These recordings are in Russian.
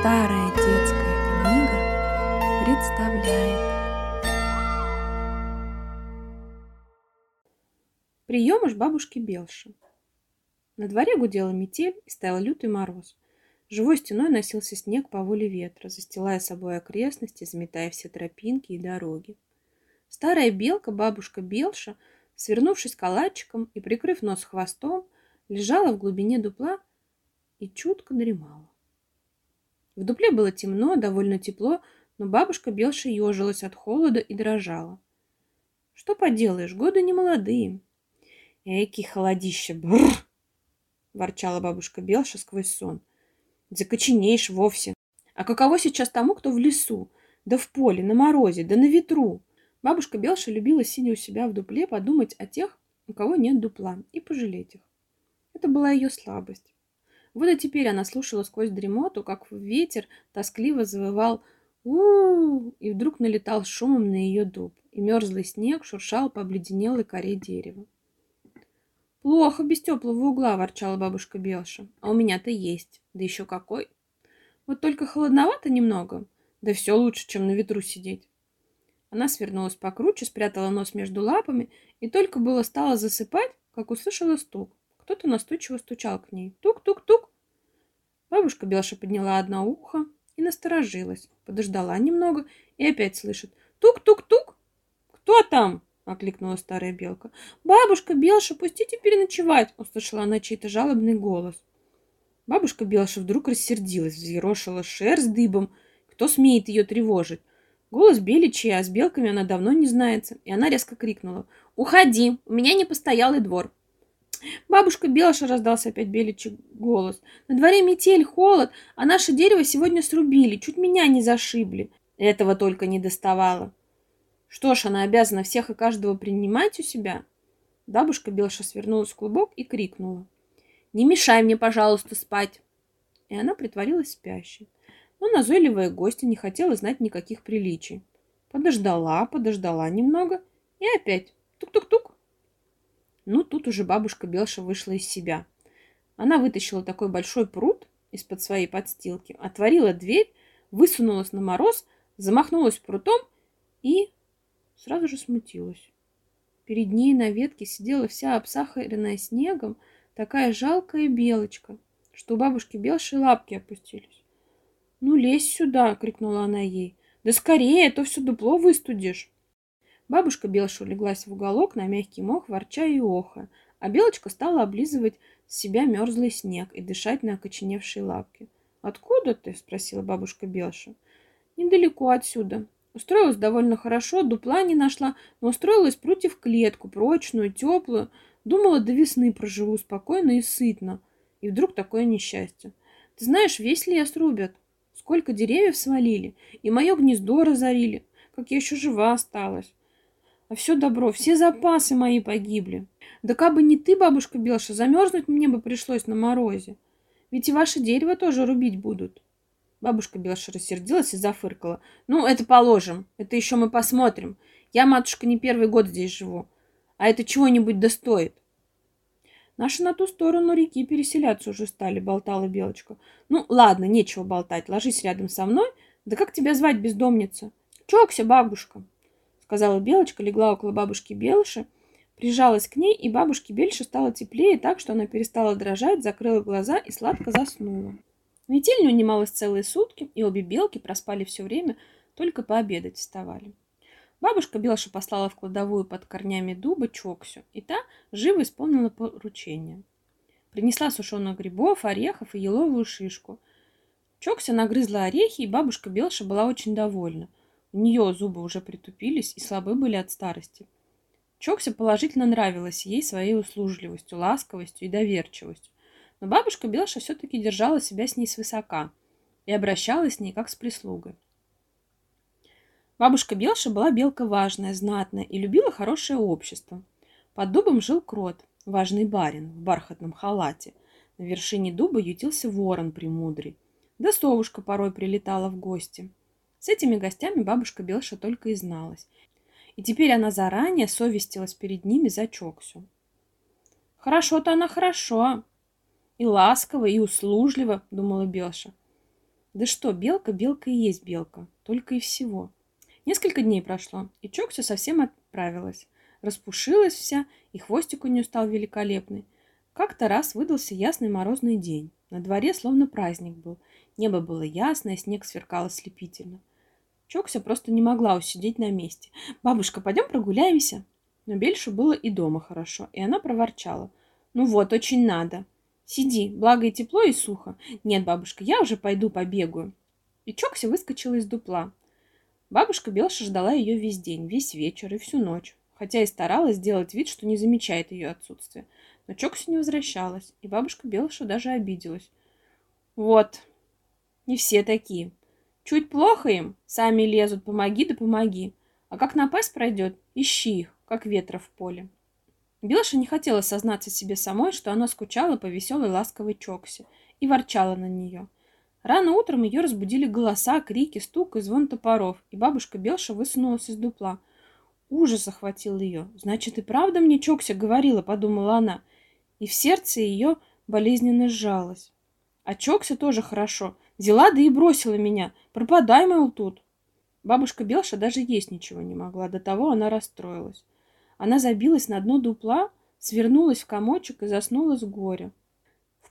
Старая детская книга представляет Приемыш бабушки Белши На дворе гудела метель и стоял лютый мороз. Живой стеной носился снег по воле ветра, застилая собой окрестности, заметая все тропинки и дороги. Старая белка, бабушка Белша, свернувшись калачиком и прикрыв нос хвостом, лежала в глубине дупла и чутко дремала. В дупле было темно, довольно тепло, но бабушка Белша ежилась от холода и дрожала. Что поделаешь, годы не молодые. Эки холодище, бррр! ворчала бабушка Белша сквозь сон. Закоченеешь вовсе. А каково сейчас тому, кто в лесу, да в поле, на морозе, да на ветру? Бабушка Белша любила, сидя у себя в дупле, подумать о тех, у кого нет дупла, и пожалеть их. Это была ее слабость. Вот и теперь она слушала сквозь дремоту, как ветер тоскливо завывал у, -у, -у и вдруг налетал шумом на ее дуб, и мерзлый снег шуршал по обледенелой коре дерева. «Плохо без теплого угла», — ворчала бабушка Белша. «А у меня-то есть. Да еще какой. Вот только холодновато немного. Да все лучше, чем на ветру сидеть». Она свернулась покруче, спрятала нос между лапами и только было стала засыпать, как услышала стук. Кто-то настойчиво стучал к ней. Тук-тук-тук. Бабушка Белша подняла одно ухо и насторожилась. Подождала немного и опять слышит. Тук-тук-тук. Кто там? окликнула старая белка. «Бабушка Белша, пустите переночевать!» услышала она чей-то жалобный голос. Бабушка Белша вдруг рассердилась, взъерошила шерсть дыбом. Кто смеет ее тревожить? Голос беличий, а с белками она давно не знается. И она резко крикнула. «Уходи! У меня не постоялый двор!» Бабушка Белша раздался опять беличий голос. На дворе метель, холод, а наше дерево сегодня срубили, чуть меня не зашибли. Этого только не доставало. Что ж, она обязана всех и каждого принимать у себя? Бабушка Белша свернулась в клубок и крикнула. «Не мешай мне, пожалуйста, спать!» И она притворилась спящей. Но назойливая гостья не хотела знать никаких приличий. Подождала, подождала немного и опять тук-тук-тук ну, тут уже бабушка Белша вышла из себя. Она вытащила такой большой пруд из-под своей подстилки, отворила дверь, высунулась на мороз, замахнулась прутом и сразу же смутилась. Перед ней на ветке сидела вся обсахаренная снегом такая жалкая белочка, что у бабушки Белши лапки опустились. «Ну, лезь сюда!» — крикнула она ей. «Да скорее, а то все дупло выстудишь!» Бабушка Белша улеглась в уголок на мягкий мох, ворча и оха, а Белочка стала облизывать с себя мерзлый снег и дышать на окоченевшие лапки. «Откуда ты?» – спросила бабушка Белша. «Недалеко отсюда. Устроилась довольно хорошо, дупла не нашла, но устроилась против клетку, прочную, теплую. Думала, до весны проживу спокойно и сытно. И вдруг такое несчастье. Ты знаешь, весь лес рубят. Сколько деревьев свалили, и мое гнездо разорили. Как я еще жива осталась. А все добро, все запасы мои погибли. Да как бы не ты, бабушка Белша, замерзнуть мне бы пришлось на морозе. Ведь и ваше дерево тоже рубить будут. Бабушка Белша рассердилась и зафыркала. Ну, это положим. Это еще мы посмотрим. Я, матушка, не первый год здесь живу. А это чего-нибудь достоит. Наши на ту сторону реки переселяться уже стали, болтала Белочка. Ну, ладно, нечего болтать. Ложись рядом со мной. Да как тебя звать, бездомница? Чокся, бабушка сказала Белочка, легла около бабушки Белши, прижалась к ней, и бабушке Бельше стало теплее так, что она перестала дрожать, закрыла глаза и сладко заснула. Метель не унималась целые сутки, и обе белки проспали все время, только пообедать вставали. Бабушка Белша послала в кладовую под корнями дуба Чоксю, и та живо исполнила поручение. Принесла сушеных грибов, орехов и еловую шишку. Чокся нагрызла орехи, и бабушка Белша была очень довольна. У нее зубы уже притупились и слабы были от старости. Чоксе положительно нравилась ей своей услужливостью, ласковостью и доверчивостью. Но бабушка Белша все-таки держала себя с ней свысока и обращалась с ней как с прислугой. Бабушка Белша была белка важная, знатная и любила хорошее общество. Под дубом жил крот, важный барин в бархатном халате. На вершине дуба ютился ворон премудрый. Да совушка порой прилетала в гости. С этими гостями бабушка Белша только и зналась. И теперь она заранее совестилась перед ними за Чоксю. Хорошо-то она хорошо. И ласково, и услужливо, думала Белша. Да что, белка, белка и есть белка. Только и всего. Несколько дней прошло, и Чокся совсем отправилась. Распушилась вся, и хвостик у нее стал великолепный. Как-то раз выдался ясный морозный день. На дворе словно праздник был. Небо было ясное, снег сверкал ослепительно. Чокся просто не могла усидеть на месте. «Бабушка, пойдем прогуляемся?» Но Бельшу было и дома хорошо, и она проворчала. «Ну вот, очень надо. Сиди, благо и тепло, и сухо. Нет, бабушка, я уже пойду побегаю». И Чокся выскочила из дупла. Бабушка Белша ждала ее весь день, весь вечер и всю ночь, хотя и старалась сделать вид, что не замечает ее отсутствие. Но Чокся не возвращалась, и бабушка Белша даже обиделась. «Вот, не все такие. Чуть плохо им, сами лезут, помоги да помоги. А как напасть пройдет, ищи их, как ветра в поле». Белша не хотела сознаться себе самой, что она скучала по веселой ласковой Чоксе и ворчала на нее – Рано утром ее разбудили голоса, крики, стук и звон топоров, и бабушка Белша высунулась из дупла. Ужас охватил ее. «Значит, и правда мне Чокся говорила», — подумала она, и в сердце ее болезненно сжалось. А Чокся тоже хорошо. Взяла да и бросила меня. Пропадай, мол, тут. Бабушка Белша даже есть ничего не могла. До того она расстроилась. Она забилась на дно дупла, свернулась в комочек и заснула с горя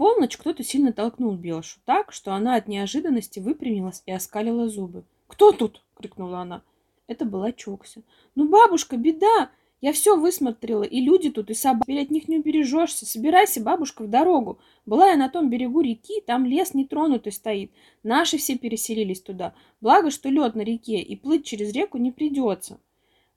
полночь кто-то сильно толкнул Белшу так, что она от неожиданности выпрямилась и оскалила зубы. «Кто тут?» — крикнула она. Это была Чокся. «Ну, бабушка, беда! Я все высмотрела, и люди тут, и собаки. Теперь от них не убережешься. Собирайся, бабушка, в дорогу. Была я на том берегу реки, там лес нетронутый стоит. Наши все переселились туда. Благо, что лед на реке, и плыть через реку не придется».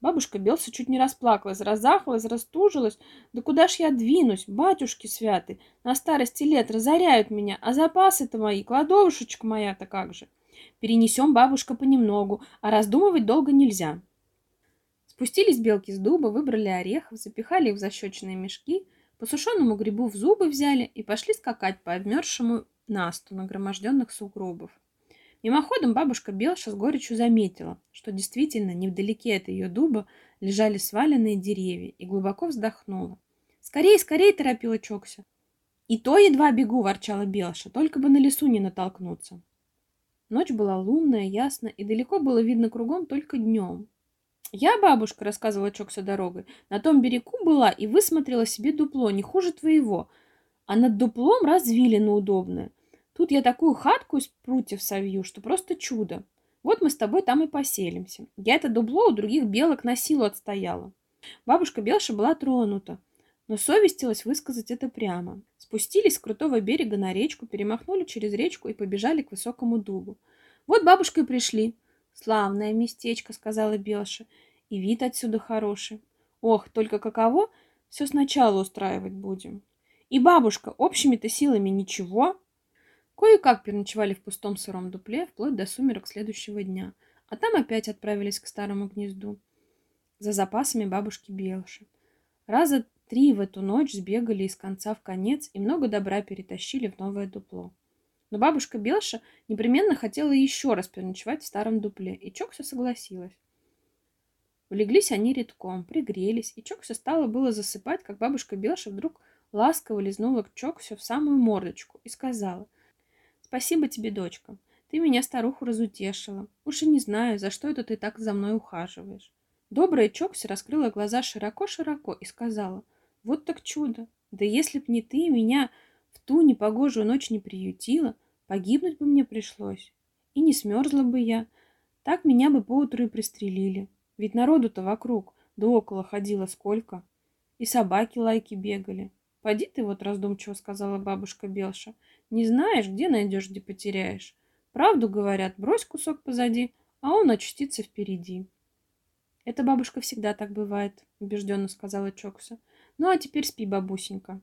Бабушка Белса чуть не расплакалась, разахалась, растужилась. Да куда ж я двинусь, батюшки святы? На старости лет разоряют меня, а запасы-то мои, кладовушечка моя-то как же? Перенесем бабушка понемногу, а раздумывать долго нельзя. Спустились белки с дуба, выбрали орехов, запихали их в защеченные мешки, по сушеному грибу в зубы взяли и пошли скакать по обмерзшему насту нагроможденных сугробов. Мимоходом бабушка Белша с горечью заметила, что действительно невдалеке от ее дуба лежали сваленные деревья, и глубоко вздохнула. «Скорей, скорей!» – торопила Чокся. «И то едва бегу!» – ворчала Белша, только бы на лесу не натолкнуться. Ночь была лунная, ясная, и далеко было видно кругом только днем. «Я, бабушка, — рассказывала Чокса дорогой, — на том берегу была и высмотрела себе дупло, не хуже твоего, а над дуплом развилина удобная. Тут я такую хатку из прутьев совью, что просто чудо. Вот мы с тобой там и поселимся. Я это дубло у других белок на силу отстояла. Бабушка Белша была тронута, но совестилась высказать это прямо. Спустились с крутого берега на речку, перемахнули через речку и побежали к высокому дубу. Вот бабушка и пришли. Славное местечко, сказала Белша, и вид отсюда хороший. Ох, только каково, все сначала устраивать будем. И бабушка, общими-то силами ничего, Кое-как переночевали в пустом сыром дупле вплоть до сумерок следующего дня, а там опять отправились к старому гнезду за запасами бабушки Белши. Раза три в эту ночь сбегали из конца в конец и много добра перетащили в новое дупло. Но бабушка Белша непременно хотела еще раз переночевать в старом дупле, и Чокса согласилась. Улеглись они редком, пригрелись, и Чокса стала было засыпать, как бабушка Белша вдруг ласково лизнула к Чоксе в самую мордочку и сказала — Спасибо тебе, дочка. Ты меня, старуху, разутешила. Уж и не знаю, за что это ты так за мной ухаживаешь. Добрая Чокси раскрыла глаза широко-широко и сказала, вот так чудо. Да если б не ты меня в ту непогожую ночь не приютила, погибнуть бы мне пришлось. И не смерзла бы я. Так меня бы поутру и пристрелили. Ведь народу-то вокруг, да около ходило сколько. И собаки лайки бегали. Поди ты вот, раздумчиво сказала бабушка Белша, — не знаешь, где найдешь, где потеряешь. Правду говорят, брось кусок позади, а он очутится впереди. Это бабушка всегда так бывает, убежденно сказала Чокса. Ну а теперь спи, бабусенька.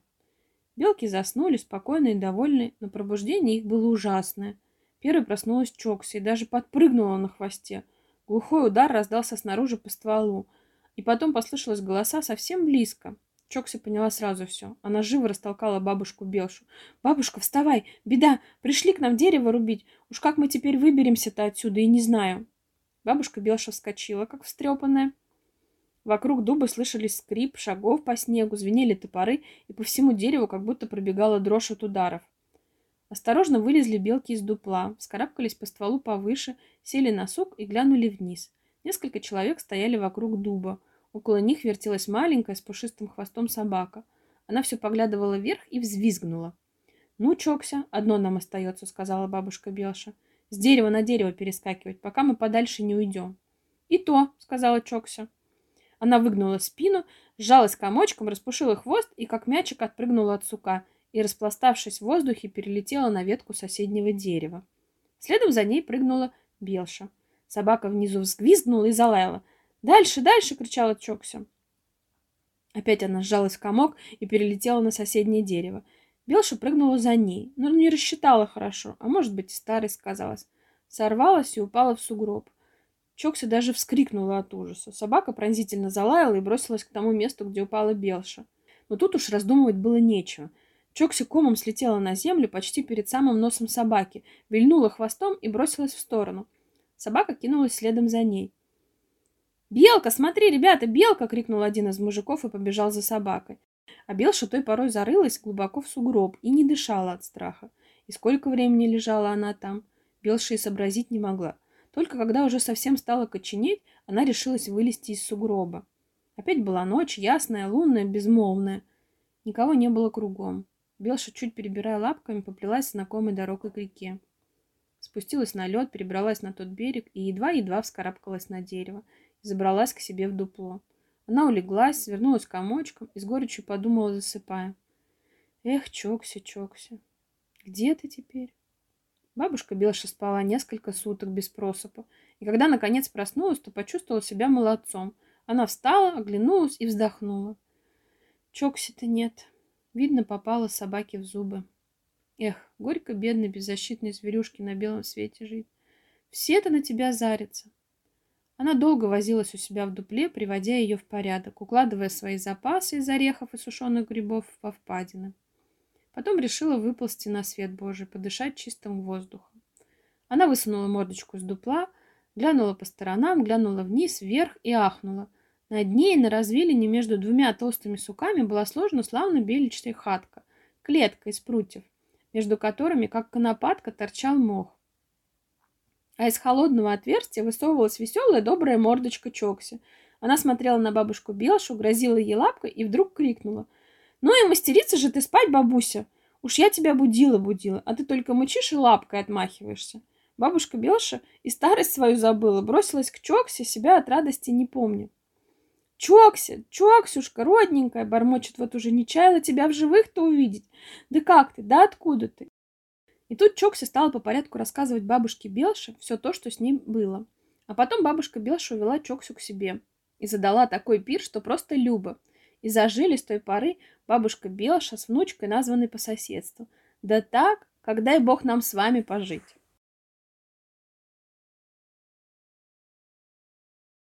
Белки заснули, спокойные и довольные, но пробуждение их было ужасное. Первой проснулась Чокса и даже подпрыгнула на хвосте. Глухой удар раздался снаружи по стволу, и потом послышалось голоса совсем близко. Чокси поняла сразу все. Она живо растолкала бабушку Белшу. «Бабушка, вставай! Беда! Пришли к нам дерево рубить! Уж как мы теперь выберемся-то отсюда, и не знаю!» Бабушка Белша вскочила, как встрепанная. Вокруг дуба слышались скрип шагов по снегу, звенели топоры, и по всему дереву как будто пробегала дрожь от ударов. Осторожно вылезли белки из дупла, вскарабкались по стволу повыше, сели на сук и глянули вниз. Несколько человек стояли вокруг дуба. Около них вертелась маленькая с пушистым хвостом собака. Она все поглядывала вверх и взвизгнула. «Ну, Чокся, одно нам остается», — сказала бабушка Белша. «С дерева на дерево перескакивать, пока мы подальше не уйдем». «И то», — сказала Чокся. Она выгнула спину, сжалась комочком, распушила хвост и, как мячик, отпрыгнула от сука и, распластавшись в воздухе, перелетела на ветку соседнего дерева. Следом за ней прыгнула Белша. Собака внизу взвизгнула и залаяла. «Дальше, дальше!» — кричала Чокся. Опять она сжалась в комок и перелетела на соседнее дерево. Белша прыгнула за ней, но не рассчитала хорошо, а может быть и старость сказалась. Сорвалась и упала в сугроб. Чокси даже вскрикнула от ужаса. Собака пронзительно залаяла и бросилась к тому месту, где упала Белша. Но тут уж раздумывать было нечего. Чокси комом слетела на землю почти перед самым носом собаки, вильнула хвостом и бросилась в сторону. Собака кинулась следом за ней. «Белка, смотри, ребята, белка!» — крикнул один из мужиков и побежал за собакой. А Белша той порой зарылась глубоко в сугроб и не дышала от страха. И сколько времени лежала она там, Белша и сообразить не могла. Только когда уже совсем стала коченеть, она решилась вылезти из сугроба. Опять была ночь, ясная, лунная, безмолвная. Никого не было кругом. Белша, чуть перебирая лапками, поплелась знакомой дорогой к реке. Спустилась на лед, перебралась на тот берег и едва-едва вскарабкалась на дерево и забралась к себе в дупло. Она улеглась, свернулась комочком и с горечью подумала, засыпая. Эх, Чокся, Чокся, где ты теперь? Бабушка Белша спала несколько суток без просыпа, и когда наконец проснулась, то почувствовала себя молодцом. Она встала, оглянулась и вздохнула. Чокси-то нет. Видно, попала собаке в зубы. Эх, горько бедной беззащитной зверюшке на белом свете жить. Все-то на тебя зарятся. Она долго возилась у себя в дупле, приводя ее в порядок, укладывая свои запасы из орехов и сушеных грибов во впадины. Потом решила выползти на свет Божий, подышать чистым воздухом. Она высунула мордочку с дупла, глянула по сторонам, глянула вниз, вверх и ахнула. На дне и на развилине между двумя толстыми суками была сложена славно беличная хатка, клетка из прутьев, между которыми, как конопатка, торчал мох а из холодного отверстия высовывалась веселая добрая мордочка Чокси. Она смотрела на бабушку Белшу, грозила ей лапкой и вдруг крикнула. «Ну и мастерица же ты спать, бабуся! Уж я тебя будила-будила, а ты только мычишь и лапкой отмахиваешься». Бабушка Белша и старость свою забыла, бросилась к Чоксе, себя от радости не помню. «Чокся, Чоксюшка, родненькая!» — бормочет вот уже не чаяла тебя в живых-то увидеть. «Да как ты? Да откуда ты?» И тут Чокси стала по порядку рассказывать бабушке Белше все то, что с ним было. А потом бабушка Белша увела Чоксю к себе и задала такой пир, что просто Люба. И зажили с той поры бабушка Белша с внучкой, названной по соседству. Да так, когда и бог нам с вами пожить.